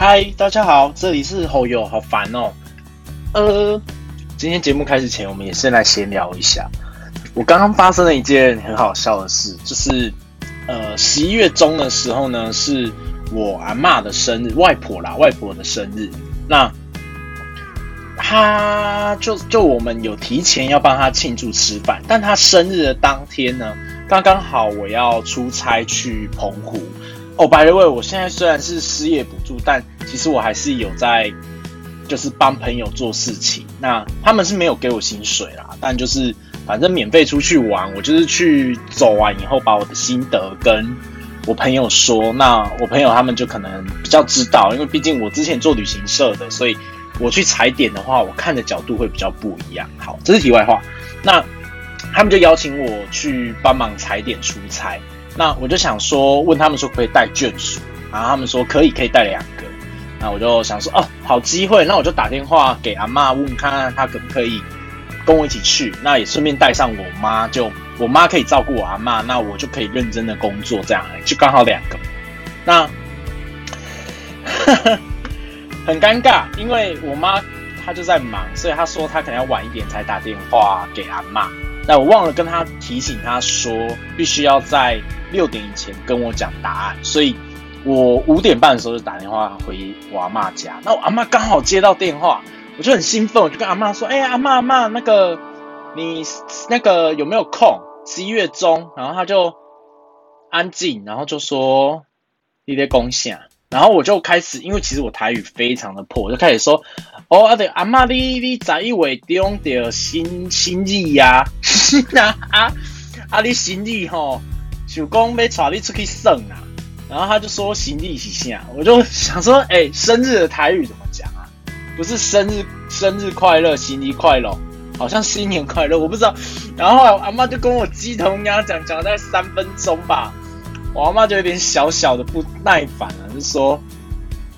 嗨，大家好，这里是侯友，好烦哦。呃，今天节目开始前，我们也先来闲聊一下。我刚刚发生了一件很好笑的事，就是呃十一月中的时候呢，是我阿妈的生日，外婆啦，外婆的生日。那他就就我们有提前要帮他庆祝吃饭，但他生日的当天呢，刚刚好我要出差去澎湖。哦，by the way，我现在虽然是失业补助，但其实我还是有在，就是帮朋友做事情。那他们是没有给我薪水啦，但就是反正免费出去玩，我就是去走完以后，把我的心得跟我朋友说。那我朋友他们就可能比较知道，因为毕竟我之前做旅行社的，所以我去踩点的话，我看的角度会比较不一样。好，这是题外话。那他们就邀请我去帮忙踩点出差。那我就想说，问他们说可以带眷属，然后他们说可以，可以带两个。那我就想说，哦，好机会，那我就打电话给阿妈问看看他可不可以跟我一起去，那也顺便带上我妈，就我妈可以照顾我阿妈，那我就可以认真的工作，这样就刚好两个。那 很尴尬，因为我妈她就在忙，所以她说她可能要晚一点才打电话给阿妈。那我忘了跟他提醒他说，必须要在。六点以前跟我讲答案，所以我五点半的时候就打电话回我阿妈家。那我阿妈刚好接到电话，我就很兴奋，我就跟阿妈说：“哎呀，阿妈阿妈，那个你那个有没有空？十一月中。”然后他就安静，然后就说：“你在贡献。”然后我就开始，因为其实我台语非常的破，我就开始说：“哦，阿对阿妈，你你在一位中的心心意呀，是啊啊啊，你行李吼。”就讲被带你出去省啊，然后他就说行李是啥，我就想说，哎，生日的台语怎么讲啊？不是生日生日快乐，行李快乐，好像新年快乐，我不知道。然后阿妈就跟我鸡同鸭讲，讲了大概三分钟吧，我阿妈就有点小小的不耐烦了，就说，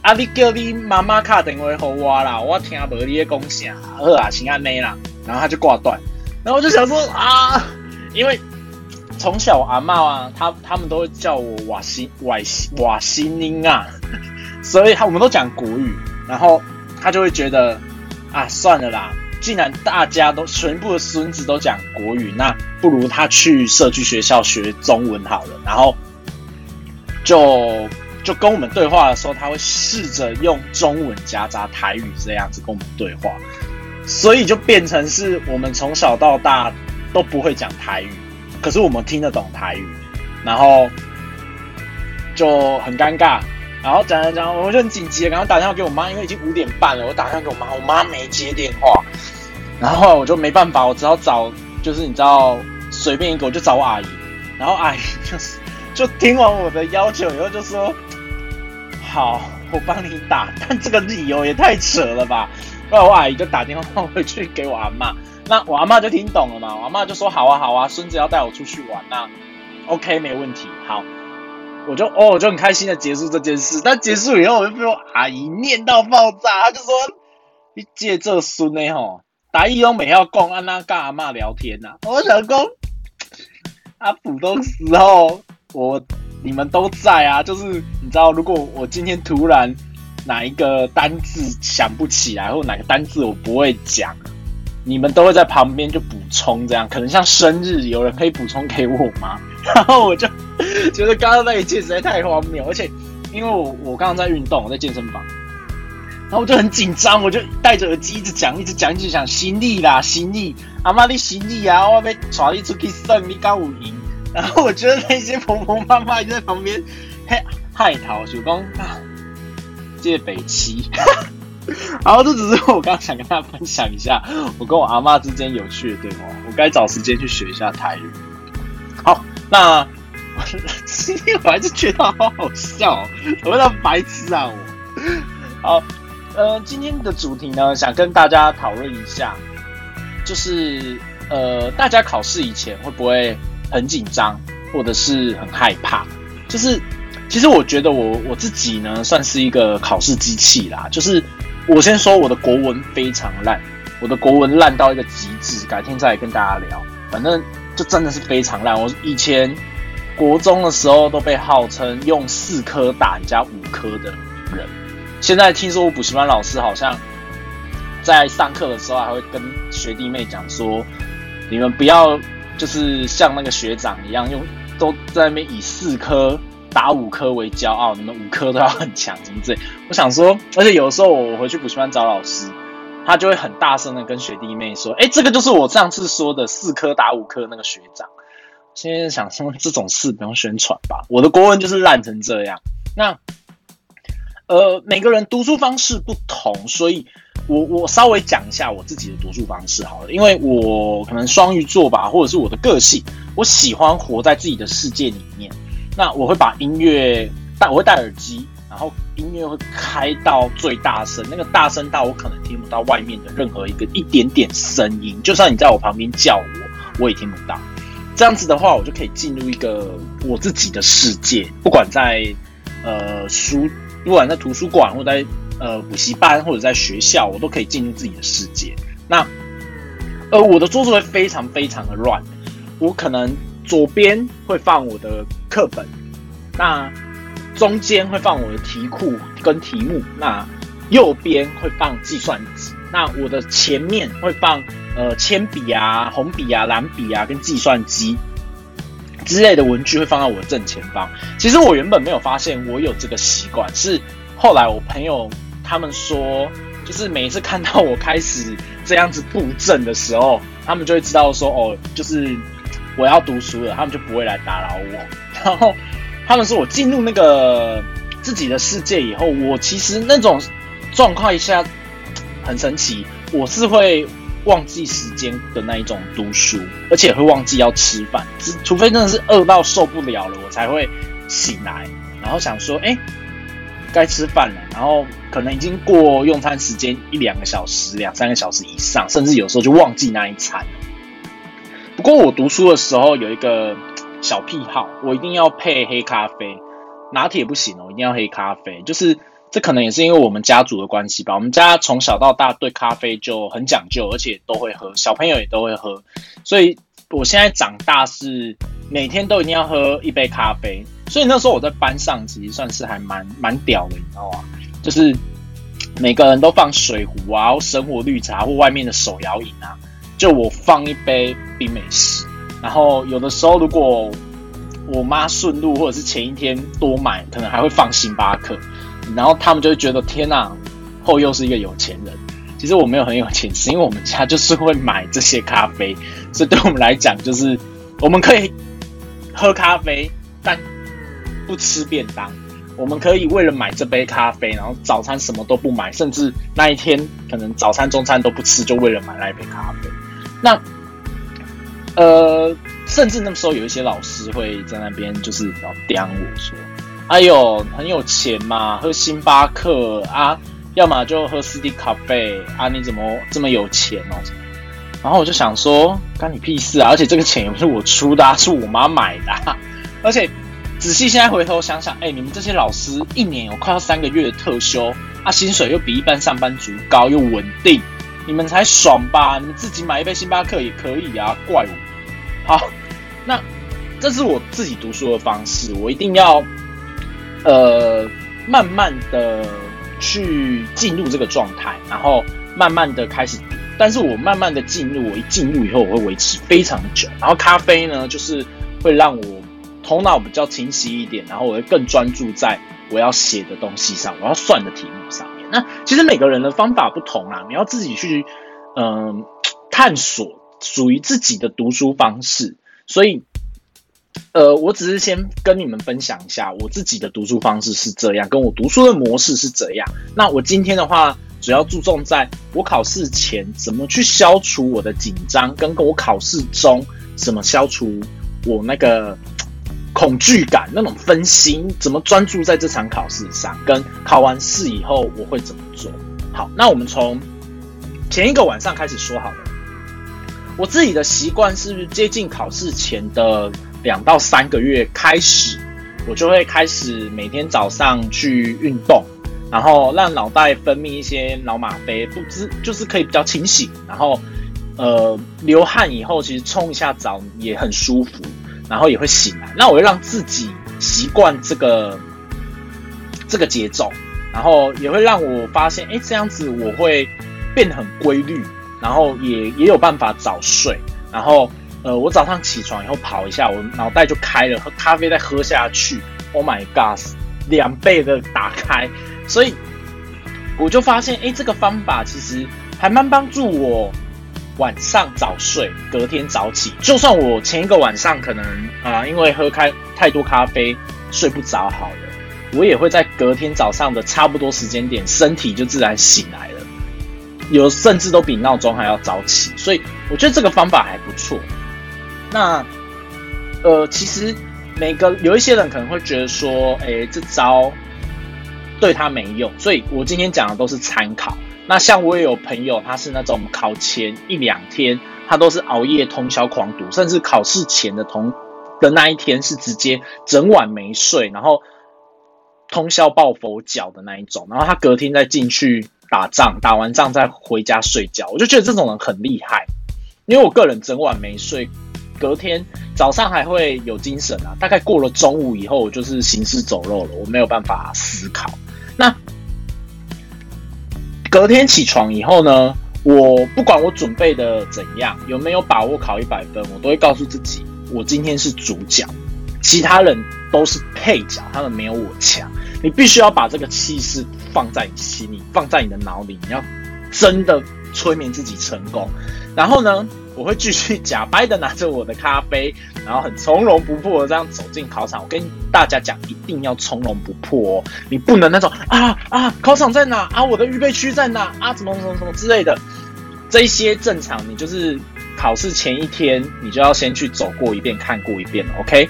啊，你叫你妈妈卡电话给我啦，我听无你的讲啥，好啊，请安内啦，然后他就挂断，然后我就想说啊，因为。从小阿妈啊，他他们都会叫我瓦西瓦西瓦西宁啊，所以他我们都讲国语，然后他就会觉得啊，算了啦，既然大家都全部的孙子都讲国语，那不如他去社区学校学中文好了。然后就就跟我们对话的时候，他会试着用中文夹杂台语这样子跟我们对话，所以就变成是我们从小到大都不会讲台语。可是我们听得懂台语，然后就很尴尬，然后讲讲讲，我就很紧急的，赶快打电话给我妈，因为已经五点半了，我打电话给我妈，我妈没接电话，然后我就没办法，我只好找，就是你知道，随便一个我就找我阿姨，然后阿姨就是就听完我的要求以后就说，好，我帮你打，但这个理由也太扯了吧，后我阿姨就打电话回去给我阿妈。那我阿妈就听懂了嘛，我阿妈就说好啊好啊，孙子要带我出去玩，那 OK 没问题。好，我就哦我就很开心的结束这件事。但结束以后，我就被我阿姨念到爆炸，她就说你借这孙呢吼，打一拢每要讲安那跟阿妈聊天呐。我想讲，阿普通时候我你们都在啊，就是你知道，如果我今天突然哪一个单字想不起来，或哪个单字我不会讲。你们都会在旁边就补充，这样可能像生日，有人可以补充给我吗？然后我就觉得刚刚那一切实在太荒谬，而且因为我我刚刚在运动，我在健身房，然后我就很紧张，我就戴着耳机一直讲，一直讲，一直讲心力啦，心力，阿妈你心力啊，我被带你出去胜，你刚有赢。然后我觉得那些婆婆妈妈就在旁边嘿害讨，就讲啊，借北七。然后这只是我刚刚想跟大家分享一下我跟我阿妈之间有趣的对话。我该找时间去学一下台语。好，那我今天我还是觉得好好笑，我那白痴啊我。好，呃，今天的主题呢，想跟大家讨论一下，就是呃，大家考试以前会不会很紧张，或者是很害怕？就是其实我觉得我我自己呢，算是一个考试机器啦，就是。我先说我的国文非常烂，我的国文烂到一个极致，改天再来跟大家聊。反正就真的是非常烂。我以前国中的时候都被号称用四科打人家五科的人，现在听说我补习班老师好像在上课的时候还会跟学弟妹讲说，你们不要就是像那个学长一样，用都在那边以四科打五科为骄傲，你们五科都要很强，什么之类。我想说，而且有时候我回去补习班找老师，他就会很大声的跟学弟妹说，哎，这个就是我上次说的四科打五科那个学长。现在想说这种事不用宣传吧，我的国文就是烂成这样。那。呃，每个人读书方式不同，所以我我稍微讲一下我自己的读书方式好了。因为我可能双鱼座吧，或者是我的个性，我喜欢活在自己的世界里面。那我会把音乐戴，我会戴耳机，然后音乐会开到最大声，那个大声到我可能听不到外面的任何一个一点点声音，就算你在我旁边叫我，我也听不到。这样子的话，我就可以进入一个我自己的世界，不管在呃书。不管在图书馆，或在呃补习班，或者在学校，我都可以进入自己的世界。那呃，我的桌子会非常非常的乱，我可能左边会放我的课本，那中间会放我的题库跟题目，那右边会放计算机，那我的前面会放呃铅笔啊、红笔啊、蓝笔啊跟计算机。之类的文具会放在我的正前方。其实我原本没有发现我有这个习惯，是后来我朋友他们说，就是每一次看到我开始这样子布阵的时候，他们就会知道说，哦，就是我要读书了，他们就不会来打扰我。然后他们说我进入那个自己的世界以后，我其实那种状况一下很神奇，我是会。忘记时间的那一种读书，而且会忘记要吃饭，只除非真的是饿到受不了了，我才会醒来，然后想说，哎，该吃饭了。然后可能已经过用餐时间一两个小时、两三个小时以上，甚至有时候就忘记那一餐。不过我读书的时候有一个小癖好，我一定要配黑咖啡，拿铁不行哦，一定要黑咖啡，就是。这可能也是因为我们家族的关系吧。我们家从小到大对咖啡就很讲究，而且都会喝，小朋友也都会喝。所以我现在长大是每天都一定要喝一杯咖啡。所以那时候我在班上其实算是还蛮蛮屌的，你知道吗？就是每个人都放水壶啊，生活绿茶或外面的手摇饮啊，就我放一杯冰美式。然后有的时候如果我妈顺路或者是前一天多买，可能还会放星巴克。然后他们就会觉得天哪，后又是一个有钱人。其实我没有很有钱，是因为我们家就是会买这些咖啡，所以对我们来讲，就是我们可以喝咖啡，但不吃便当。我们可以为了买这杯咖啡，然后早餐什么都不买，甚至那一天可能早餐、中餐都不吃，就为了买那一杯咖啡。那呃，甚至那时候有一些老师会在那边就是要刁我说。哎呦，很有钱嘛，喝星巴克啊，要么就喝斯蒂咖啡啊，你怎么这么有钱哦？然后我就想说，干你屁事啊！而且这个钱也不是我出的，啊是我妈买的。而且仔细现在回头想想，哎，你们这些老师一年有快要三个月的特休啊，薪水又比一般上班族高又稳定，你们才爽吧？你们自己买一杯星巴克也可以啊，怪我。好，那这是我自己读书的方式，我一定要。呃，慢慢的去进入这个状态，然后慢慢的开始。但是我慢慢的进入，我一进入以后，我会维持非常久。然后咖啡呢，就是会让我头脑比较清晰一点，然后我会更专注在我要写的东西上，我要算的题目上。那其实每个人的方法不同啊，你要自己去嗯探索属于自己的读书方式，所以。呃，我只是先跟你们分享一下我自己的读书方式是这样，跟我读书的模式是这样。那我今天的话，主要注重在我考试前怎么去消除我的紧张，跟跟我考试中怎么消除我那个恐惧感、那种分心，怎么专注在这场考试上，跟考完试以后我会怎么做。好，那我们从前一个晚上开始说好了。我自己的习惯是接近考试前的。两到三个月开始，我就会开始每天早上去运动，然后让脑袋分泌一些脑吗啡，不知就是可以比较清醒。然后，呃，流汗以后其实冲一下澡也很舒服，然后也会醒来。那我会让自己习惯这个这个节奏。然后也会让我发现，哎，这样子我会变得很规律，然后也也有办法早睡，然后呃，我早上起床以后跑一下，我脑袋就开了，喝咖啡再喝下去，Oh my God，两倍的打开，所以我就发现，哎，这个方法其实还蛮帮助我晚上早睡，隔天早起。就算我前一个晚上可能啊，因为喝开太多咖啡睡不着，好了。我也会在隔天早上的差不多时间点，身体就自然醒来了，有甚至都比闹钟还要早起，所以我觉得这个方法还不错。那呃，其实每个有一些人可能会觉得说，哎，这招对他没用，所以我今天讲的都是参考。那像我也有朋友，他是那种考前一两天，他都是熬夜通宵狂读，甚至考试前的同的那一天是直接整晚没睡，然后。通宵抱佛脚的那一种，然后他隔天再进去打仗，打完仗再回家睡觉，我就觉得这种人很厉害。因为我个人整晚没睡，隔天早上还会有精神啊。大概过了中午以后，我就是行尸走肉了，我没有办法思考。那隔天起床以后呢，我不管我准备的怎样，有没有把握考一百分，我都会告诉自己，我今天是主角，其他人都是配角，他们没有我强。你必须要把这个气势放在你心里，放在你的脑里，你要真的催眠自己成功。然后呢，我会继续假掰的拿着我的咖啡，然后很从容不迫的这样走进考场。我跟大家讲，一定要从容不迫哦，你不能那种啊啊，考场在哪啊？我的预备区在哪啊？怎么怎么怎么之类的，这一些正常，你就是考试前一天，你就要先去走过一遍，看过一遍。OK，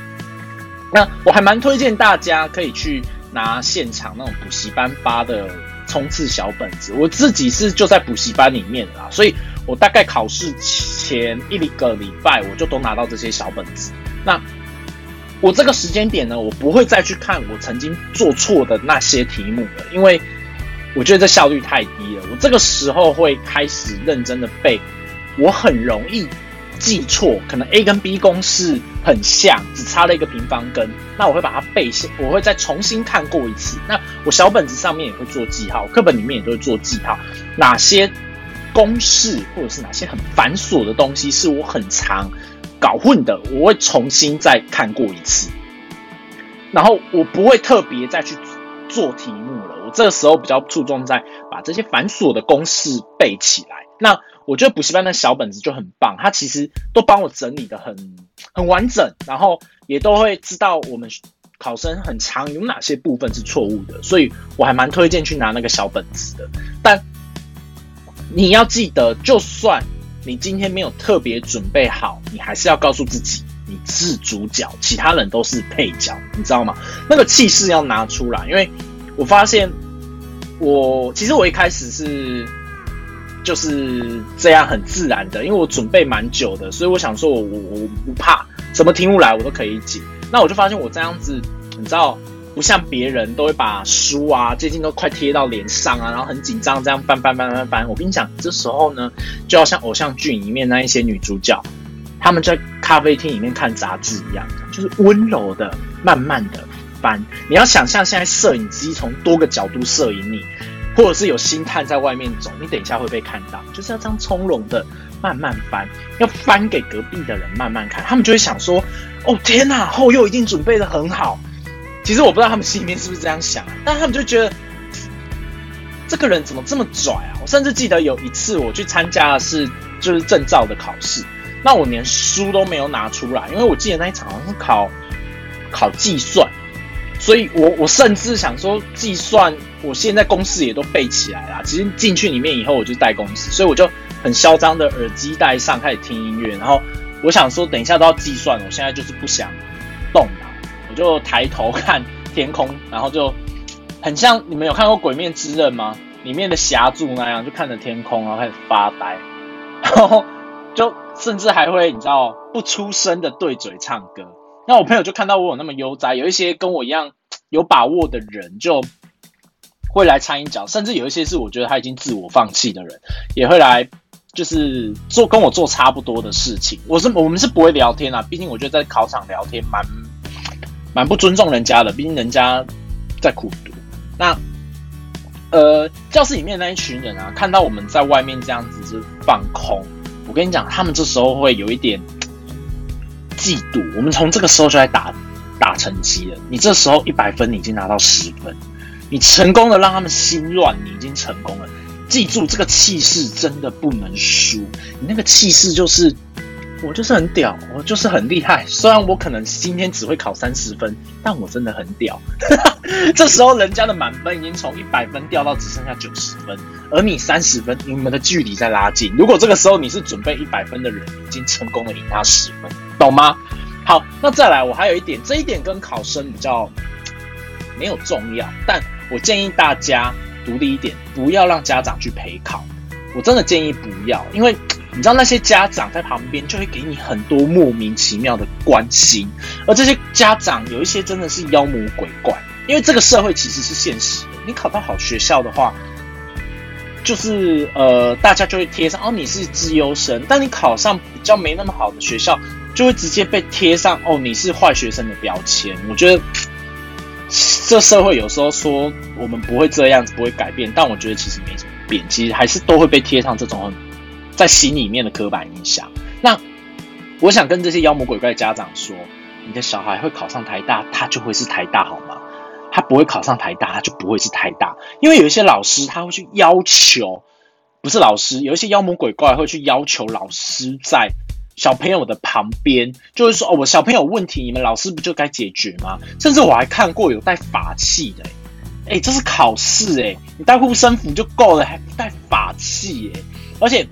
那我还蛮推荐大家可以去。拿现场那种补习班发的冲刺小本子，我自己是就在补习班里面啦，所以我大概考试前一个礼拜我就都拿到这些小本子。那我这个时间点呢，我不会再去看我曾经做错的那些题目了，因为我觉得这效率太低了。我这个时候会开始认真的背，我很容易。记错，可能 A 跟 B 公式很像，只差了一个平方根。那我会把它背下，我会再重新看过一次。那我小本子上面也会做记号，课本里面也都会做记号。哪些公式或者是哪些很繁琐的东西是我很常搞混的，我会重新再看过一次。然后我不会特别再去做题目了。我这个时候比较注重在把这些繁琐的公式背起来。那我觉得补习班的小本子就很棒，它其实都帮我整理的很很完整，然后也都会知道我们考生很长有哪些部分是错误的，所以我还蛮推荐去拿那个小本子的。但你要记得，就算你今天没有特别准备好，你还是要告诉自己你是主角，其他人都是配角，你知道吗？那个气势要拿出来，因为我发现我其实我一开始是。就是这样很自然的，因为我准备蛮久的，所以我想说，我我我不怕什么题目来，我都可以解。那我就发现我这样子，你知道，不像别人都会把书啊、最近都快贴到脸上啊，然后很紧张这样翻翻翻翻翻。我跟你讲，这时候呢，就要像偶像剧里面那一些女主角，她们在咖啡厅里面看杂志一样，就是温柔的、慢慢的翻。你要想象现在摄影机从多个角度摄影你。或者是有星探在外面走，你等一下会被看到，就是要这样从容的慢慢翻，要翻给隔壁的人慢慢看，他们就会想说：“哦天哪，后又一定准备的很好。”其实我不知道他们心里面是不是这样想，但他们就觉得这个人怎么这么拽啊！我甚至记得有一次我去参加的是就是证照的考试，那我连书都没有拿出来，因为我记得那一场好像是考考计算。所以，我我甚至想说，计算我现在公式也都背起来了。其实进去里面以后，我就带公式，所以我就很嚣张的耳机戴上，开始听音乐。然后我想说，等一下都要计算，我现在就是不想动了，我就抬头看天空，然后就很像你们有看过《鬼面之刃》吗？里面的霞柱那样，就看着天空，然后开始发呆，然后就甚至还会你知道不出声的对嘴唱歌。那我朋友就看到我有那么悠哉，有一些跟我一样有把握的人就会来参一脚，甚至有一些是我觉得他已经自我放弃的人，也会来就是做跟我做差不多的事情。我是我们是不会聊天啊，毕竟我觉得在考场聊天蛮蛮不尊重人家的，毕竟人家在苦读。那呃，教室里面那一群人啊，看到我们在外面这样子是放空，我跟你讲，他们这时候会有一点嫉妒。我们从这个时候就在打打成绩了。你这时候一百分，你已经拿到十分，你成功的让他们心乱，你已经成功了。记住，这个气势真的不能输。你那个气势就是。我就是很屌，我就是很厉害。虽然我可能今天只会考三十分，但我真的很屌。这时候人家的满分已经从一百分掉到只剩下九十分，而你三十分，你们的距离在拉近。如果这个时候你是准备一百分的人，已经成功的赢他十分，懂吗？好，那再来，我还有一点，这一点跟考生比较没有重要，但我建议大家独立一点，不要让家长去陪考。我真的建议不要，因为。你知道那些家长在旁边就会给你很多莫名其妙的关心，而这些家长有一些真的是妖魔鬼怪。因为这个社会其实是现实的，你考到好学校的话，就是呃，大家就会贴上哦你是资优生；但你考上比较没那么好的学校，就会直接被贴上哦你是坏学生的标签。我觉得这社会有时候说我们不会这样子，不会改变，但我觉得其实没什么变，其实还是都会被贴上这种很。在心里面的刻板印象。那我想跟这些妖魔鬼怪的家长说：，你的小孩会考上台大，他就会是台大，好吗？他不会考上台大，他就不会是台大。因为有一些老师他会去要求，不是老师，有一些妖魔鬼怪会去要求老师在小朋友的旁边，就是说，哦，我小朋友问题，你们老师不就该解决吗？甚至我还看过有带法器的，哎，这是考试，哎，你带护身符就够了，还不带法器，哎，而且。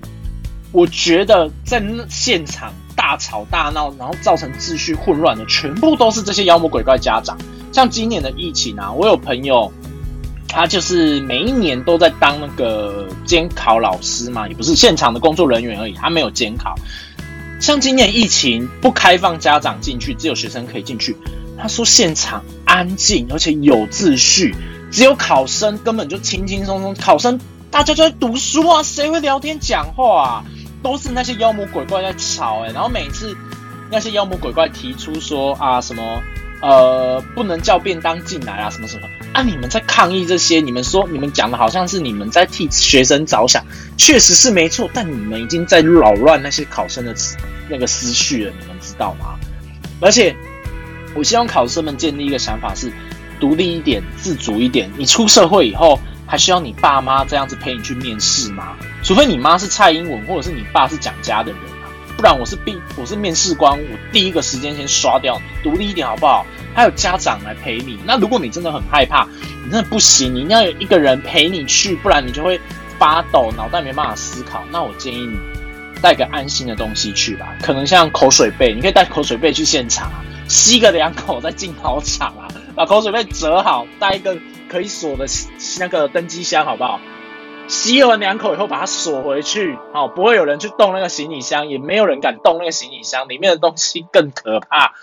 我觉得在现场大吵大闹，然后造成秩序混乱的，全部都是这些妖魔鬼怪家长。像今年的疫情啊，我有朋友，他就是每一年都在当那个监考老师嘛，也不是现场的工作人员而已，他没有监考。像今年疫情不开放家长进去，只有学生可以进去。他说现场安静而且有秩序，只有考生根本就轻轻松松，考生大家都在读书啊，谁会聊天讲话啊？都是那些妖魔鬼怪在吵哎，然后每次那些妖魔鬼怪提出说啊什么呃不能叫便当进来啊什么什么啊你们在抗议这些，你们说你们讲的好像是你们在替学生着想，确实是没错，但你们已经在扰乱那些考生的那个思绪了，你们知道吗？而且我希望考生们建立一个想法是独立一点、自主一点。你出社会以后。还需要你爸妈这样子陪你去面试吗？除非你妈是蔡英文，或者是你爸是蒋家的人啊，不然我是必我是面试官，我第一个时间先刷掉你，独立一点好不好？还有家长来陪你。那如果你真的很害怕，你真的不行，你一定要有一个人陪你去，不然你就会发抖，脑袋没办法思考。那我建议你带个安心的东西去吧，可能像口水杯，你可以带口水杯去现场，吸个两口再进考场啊，把口水杯折好，带一个。可以锁的那个登机箱，好不好？吸了两口以后，把它锁回去，好，不会有人去动那个行李箱，也没有人敢动那个行李箱，里面的东西更可怕。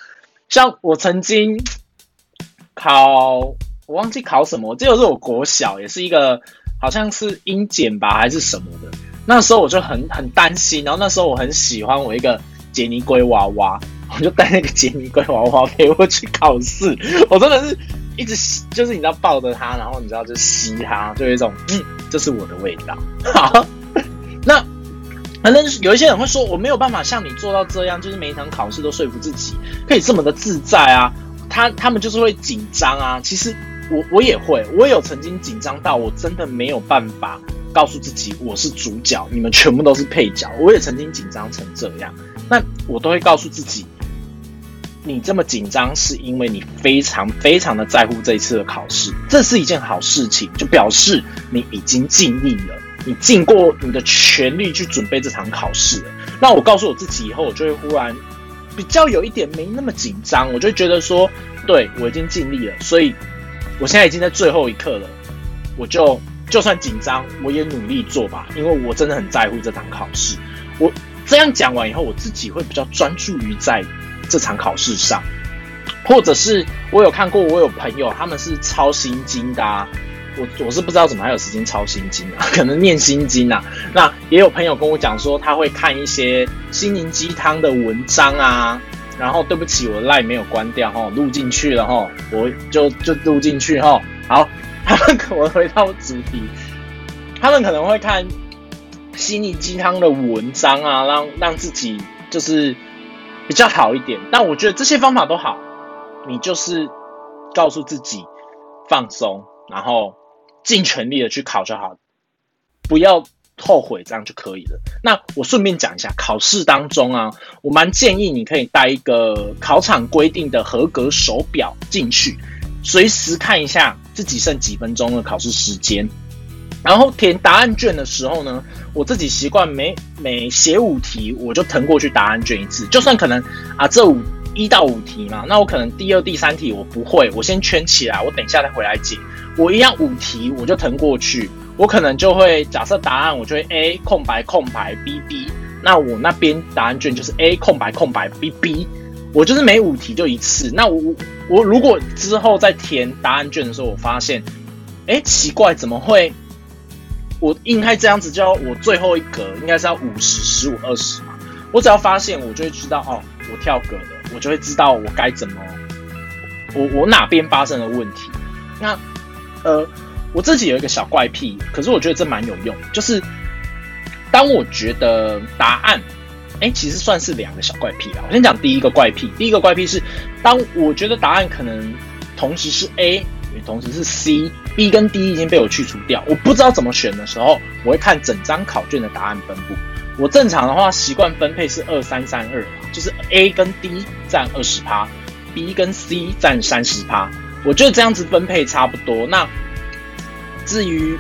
像我曾经考，我忘记考什么，这就是我国小，也是一个好像是英检吧，还是什么的。那时候我就很很担心，然后那时候我很喜欢我一个杰尼龟娃娃，我就带那个杰尼龟娃娃陪我去考试，我真的是。一直吸，就是你知道抱着它，然后你知道就吸它，就有一种嗯，这是我的味道。好，那反正有一些人会说，我没有办法像你做到这样，就是每一场考试都说服自己可以这么的自在啊。他他们就是会紧张啊。其实我我也会，我有曾经紧张到我真的没有办法告诉自己我是主角，你们全部都是配角。我也曾经紧张成这样，那我都会告诉自己。你这么紧张，是因为你非常非常的在乎这一次的考试，这是一件好事情，就表示你已经尽力了，你尽过你的全力去准备这场考试了。那我告诉我自己以后，我就会忽然比较有一点没那么紧张，我就觉得说，对我已经尽力了，所以我现在已经在最后一刻了，我就就算紧张，我也努力做吧，因为我真的很在乎这场考试。我这样讲完以后，我自己会比较专注于在。这场考试上，或者是我有看过，我有朋友他们是抄心经的，啊，我我是不知道怎么还有时间抄心经啊，可能念心经啊。那也有朋友跟我讲说，他会看一些心灵鸡汤的文章啊。然后对不起，我的 line 没有关掉哈，录进去了哈，我就就录进去哈。好，他们可 能回到主题，他们可能会看心灵鸡汤的文章啊，让让自己就是比较好一点。但我觉得这些方法都好，你就是告诉自己放松，然后尽全力的去考就好，不要。后悔这样就可以了。那我顺便讲一下，考试当中啊，我蛮建议你可以带一个考场规定的合格手表进去，随时看一下自己剩几分钟的考试时间。然后填答案卷的时候呢，我自己习惯每每写五题，我就腾过去答案卷一次。就算可能啊，这五一到五题嘛，那我可能第二、第三题我不会，我先圈起来，我等一下再回来解。我一样五题，我就腾过去。我可能就会假设答案，我就会 A 空白空白 B B，那我那边答案卷就是 A 空白空白 B B，我就是每五题就一次。那我我如果之后再填答案卷的时候，我发现，哎，奇怪，怎么会？我应该这样子叫我最后一格应该是要五十十五二十嘛？我只要发现，我就会知道哦，我跳格了，我就会知道我该怎么，我我哪边发生了问题。那呃。我自己有一个小怪癖，可是我觉得这蛮有用。就是当我觉得答案，哎，其实算是两个小怪癖啦。我先讲第一个怪癖。第一个怪癖是，当我觉得答案可能同时是 A，也同时是 C B 跟 D 已经被我去除掉，我不知道怎么选的时候，我会看整张考卷的答案分布。我正常的话习惯分配是二三三二，就是 A 跟 D 占二十趴，B 跟 C 占三十趴。我觉得这样子分配差不多。那至于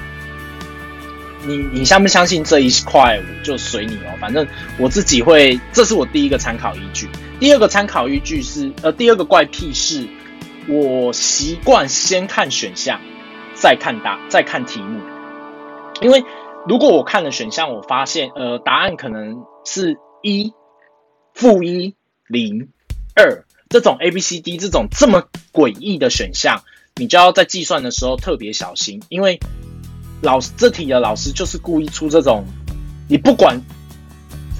你你相不相信这一块，就随你哦。反正我自己会，这是我第一个参考依据。第二个参考依据是，呃，第二个怪癖是，我习惯先看选项，再看答，再看题目。因为如果我看了选项，我发现，呃，答案可能是一、负一、零、二这种 A、B、C、D 这种这么诡异的选项。你就要在计算的时候特别小心，因为老师这题的老师就是故意出这种，你不管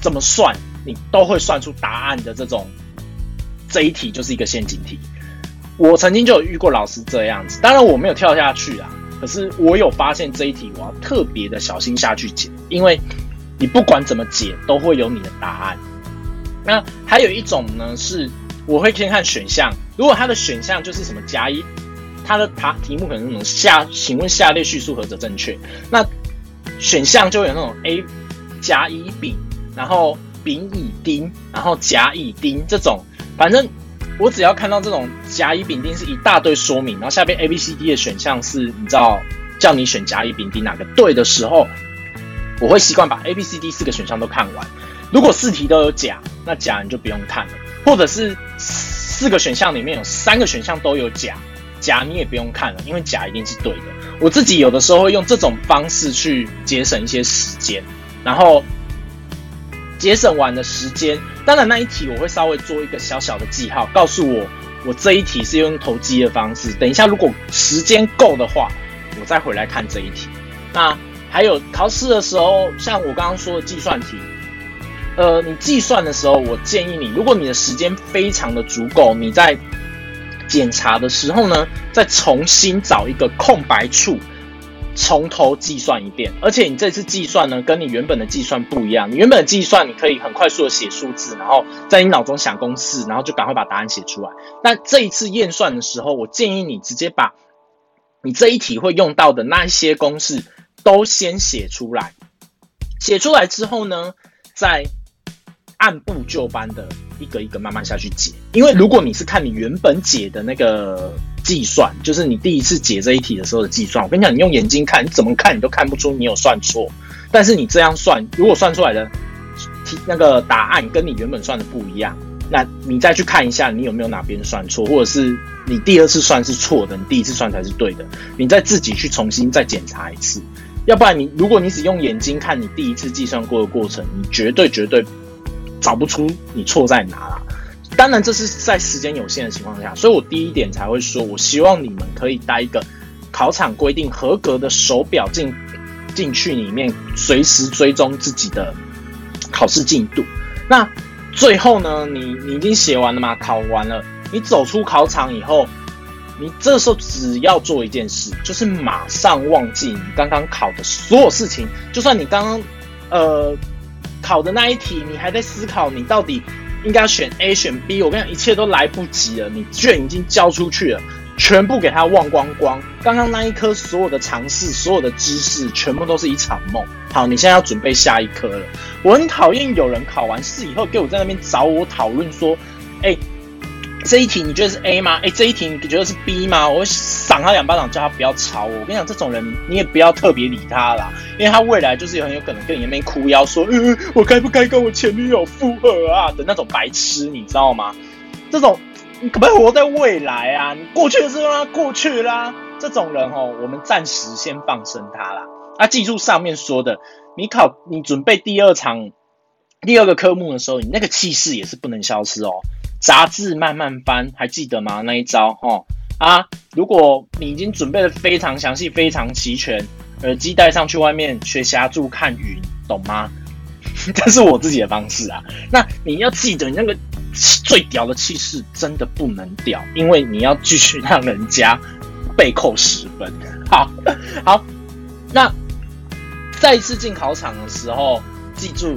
怎么算，你都会算出答案的这种。这一题就是一个陷阱题。我曾经就有遇过老师这样子，当然我没有跳下去啊，可是我有发现这一题我要特别的小心下去解，因为你不管怎么解都会有你的答案。那还有一种呢，是我会先看选项，如果它的选项就是什么甲乙。它的答题目可能是那种下，请问下列叙述何者正确？那选项就有那种 A 甲乙丙，然后丙乙丁，然后甲乙丁这种，反正我只要看到这种甲乙丙丁是一大堆说明，然后下边 A B C D 的选项是你知道叫你选甲乙丙丁哪个对的时候，我会习惯把 A B C D 四个选项都看完。如果四题都有甲，那甲你就不用看了；或者是四个选项里面有三个选项都有甲。甲你也不用看了，因为甲一定是对的。我自己有的时候会用这种方式去节省一些时间，然后节省完的时间，当然那一题我会稍微做一个小小的记号，告诉我我这一题是用投机的方式。等一下如果时间够的话，我再回来看这一题。那还有考试的时候，像我刚刚说的计算题，呃，你计算的时候，我建议你，如果你的时间非常的足够，你在检查的时候呢，再重新找一个空白处，从头计算一遍。而且你这次计算呢，跟你原本的计算不一样。你原本的计算，你可以很快速的写数字，然后在你脑中想公式，然后就赶快把答案写出来。那这一次验算的时候，我建议你直接把你这一题会用到的那一些公式都先写出来。写出来之后呢，再按部就班的。一个一个慢慢下去解，因为如果你是看你原本解的那个计算，就是你第一次解这一题的时候的计算，我跟你讲，你用眼睛看，你怎么看你都看不出你有算错。但是你这样算，如果算出来的题那个答案跟你原本算的不一样，那你再去看一下你有没有哪边算错，或者是你第二次算是错的，你第一次算才是对的，你再自己去重新再检查一次。要不然你如果你只用眼睛看你第一次计算过的过程，你绝对绝对。找不出你错在哪啦。当然这是在时间有限的情况下，所以我第一点才会说，我希望你们可以带一个考场规定合格的手表进进去里面，随时追踪自己的考试进度。那最后呢，你你已经写完了吗？考完了，你走出考场以后，你这时候只要做一件事，就是马上忘记你刚刚考的所有事情。就算你刚刚呃考的那一题，你还在思考你到底应该选 A 选 B，我跟你讲，一切都来不及了。你卷已经交出去了，全部给他忘光光。刚刚那一科所有的尝试，所有的知识，全部都是一场梦。好，你现在要准备下一科了。我很讨厌有人考完试以后给我在那边找我讨论说，哎。这一题你觉得是 A 吗？哎，这一题你觉得是 B 吗？我会赏他两巴掌，叫他不要吵我。我跟你讲，这种人你也不要特别理他啦，因为他未来就是很有可能跟你那边哭腰说，嗯，我该不该跟我前女友复合啊？的那种白痴，你知道吗？这种你可不可以活在未来啊？你过去的事啊，过去啦。这种人哦，我们暂时先放生他啦。啊，记住上面说的，你考你准备第二场第二个科目的时候，你那个气势也是不能消失哦。杂志慢慢翻，还记得吗？那一招哈啊！如果你已经准备的非常详细、非常齐全，耳机戴上去外面学霞柱看云，懂吗？这是我自己的方式啊。那你要记得，你那个最屌的气势真的不能掉，因为你要继续让人家被扣十分。好好，那再一次进考场的时候，记住。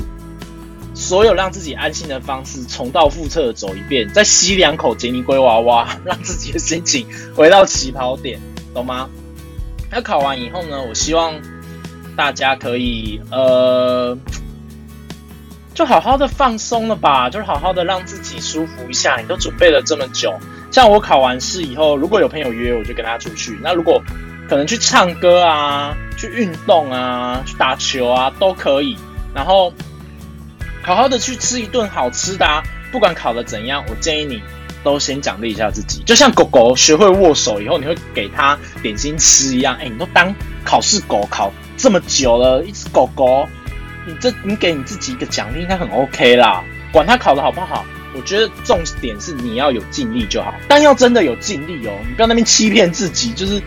所有让自己安心的方式，重蹈覆辙的走一遍，再吸两口杰尼龟娃娃，让自己的心情回到起跑点，懂吗？那考完以后呢？我希望大家可以呃，就好好的放松了吧，就是好好的让自己舒服一下。你都准备了这么久，像我考完试以后，如果有朋友约，我就跟他出去。那如果可能去唱歌啊，去运动啊，去打球啊，都可以。然后。好好的去吃一顿好吃的，啊，不管考的怎样，我建议你都先奖励一下自己。就像狗狗学会握手以后，你会给它点心吃一样。哎，你都当考试狗考这么久了，一只狗狗，你这你给你自己一个奖励应该很 OK 啦。管它考的好不好，我觉得重点是你要有尽力就好。但要真的有尽力哦，你不要那边欺骗自己，就是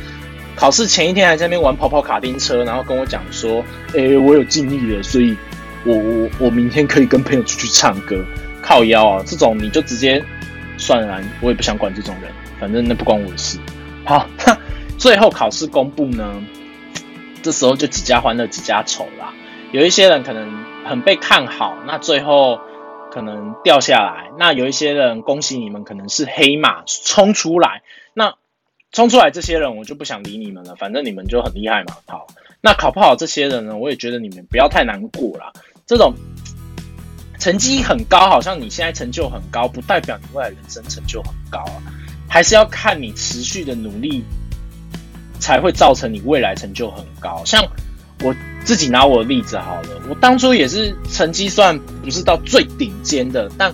考试前一天还在那边玩跑跑卡丁车，然后跟我讲说，哎，我有尽力了，所以。我我我明天可以跟朋友出去唱歌，靠腰啊！这种你就直接算了，我也不想管这种人，反正那不关我的事。好，最后考试公布呢，这时候就几家欢乐几家愁啦。有一些人可能很被看好，那最后可能掉下来；那有一些人恭喜你们，可能是黑马冲出来。那冲出来这些人，我就不想理你们了，反正你们就很厉害嘛。好，那考不好这些人呢，我也觉得你们不要太难过了。这种成绩很高，好像你现在成就很高，不代表你未来人生成就很高啊，还是要看你持续的努力，才会造成你未来成就很高。像我自己拿我的例子好了，我当初也是成绩算不是到最顶尖的，但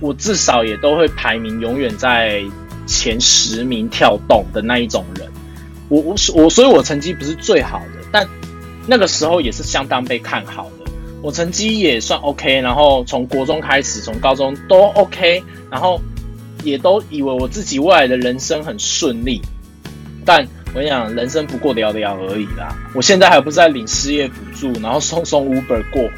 我至少也都会排名永远在前十名跳动的那一种人。我我我，所以我成绩不是最好的，但那个时候也是相当被看好的。我成绩也算 OK，然后从国中开始，从高中都 OK，然后也都以为我自己未来的人生很顺利。但我跟你讲，人生不过寥寥而已啦。我现在还不是在领失业补助，然后送送 Uber 过活。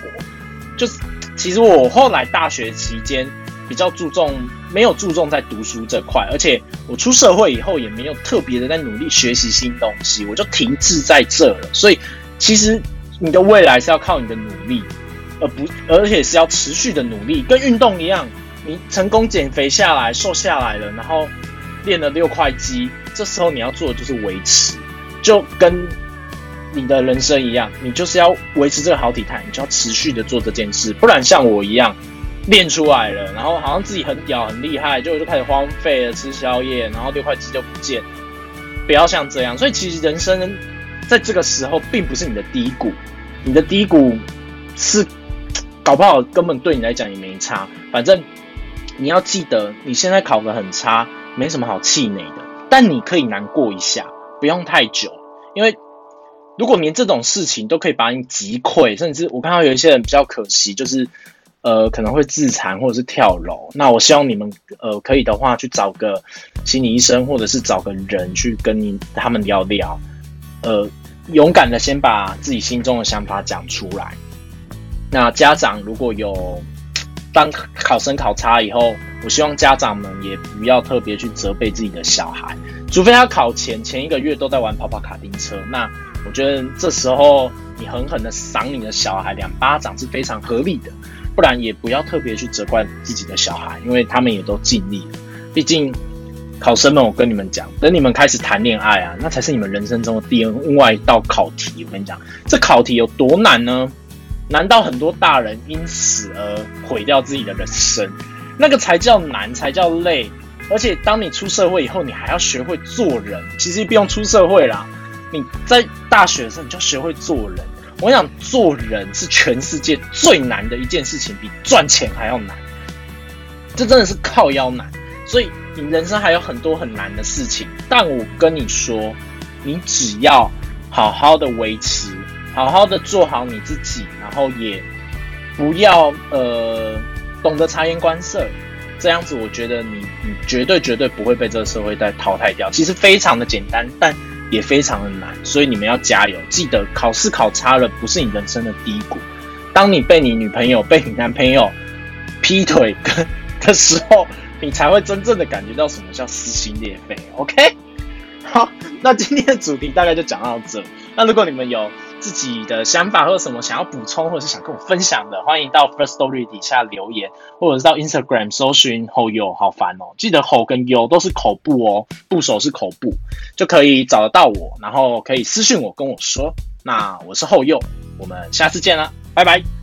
就是其实我后来大学期间比较注重，没有注重在读书这块，而且我出社会以后也没有特别的在努力学习新东西，我就停滞在这了。所以其实。你的未来是要靠你的努力，而不而且是要持续的努力，跟运动一样。你成功减肥下来、瘦下来了，然后练了六块肌，这时候你要做的就是维持，就跟你的人生一样，你就是要维持这个好体态，你就要持续的做这件事，不然像我一样练出来了，然后好像自己很屌、很厉害，就就开始荒废了，吃宵夜，然后六块肌就不见。不要像这样，所以其实人生。在这个时候，并不是你的低谷，你的低谷是搞不好根本对你来讲也没差。反正你要记得，你现在考得很差，没什么好气馁的。但你可以难过一下，不用太久，因为如果连这种事情都可以把你击溃，甚至我看到有一些人比较可惜，就是呃可能会自残或者是跳楼。那我希望你们呃可以的话，去找个心理医生，或者是找个人去跟你他们聊聊。呃，勇敢的先把自己心中的想法讲出来。那家长如果有当考生考差以后，我希望家长们也不要特别去责备自己的小孩，除非他考前前一个月都在玩跑跑卡丁车，那我觉得这时候你狠狠的赏你的小孩两巴掌是非常合理的，不然也不要特别去责怪自己的小孩，因为他们也都尽力了。毕竟考生们，我跟你们讲，等你们开始谈恋爱啊，那才是你们人生中的另外一道考题。我跟你讲，这考题有多难呢？难道很多大人因此而毁掉自己的人生？那个才叫难，才叫累。而且当你出社会以后，你还要学会做人。其实不用出社会啦，你在大学的时候你就学会做人。我想做人是全世界最难的一件事情，比赚钱还要难。这真的是靠腰难。所以你人生还有很多很难的事情，但我跟你说，你只要好好的维持。好好的做好你自己，然后也不要呃懂得察言观色，这样子我觉得你你绝对绝对不会被这个社会再淘汰掉。其实非常的简单，但也非常的难，所以你们要加油。记得考试考差了不是你人生的低谷，当你被你女朋友、被你男朋友劈腿跟的时候，你才会真正的感觉到什么叫撕心裂肺。OK，好，那今天的主题大概就讲到这。那如果你们有自己的想法或者什么想要补充，或者是想跟我分享的，欢迎到 First Story 底下留言，或者是到 Instagram 搜寻后友，好烦哦！记得吼跟友都是口部哦，部首是口部，就可以找得到我，然后可以私信我跟我说。那我是后佑，我们下次见了，拜拜。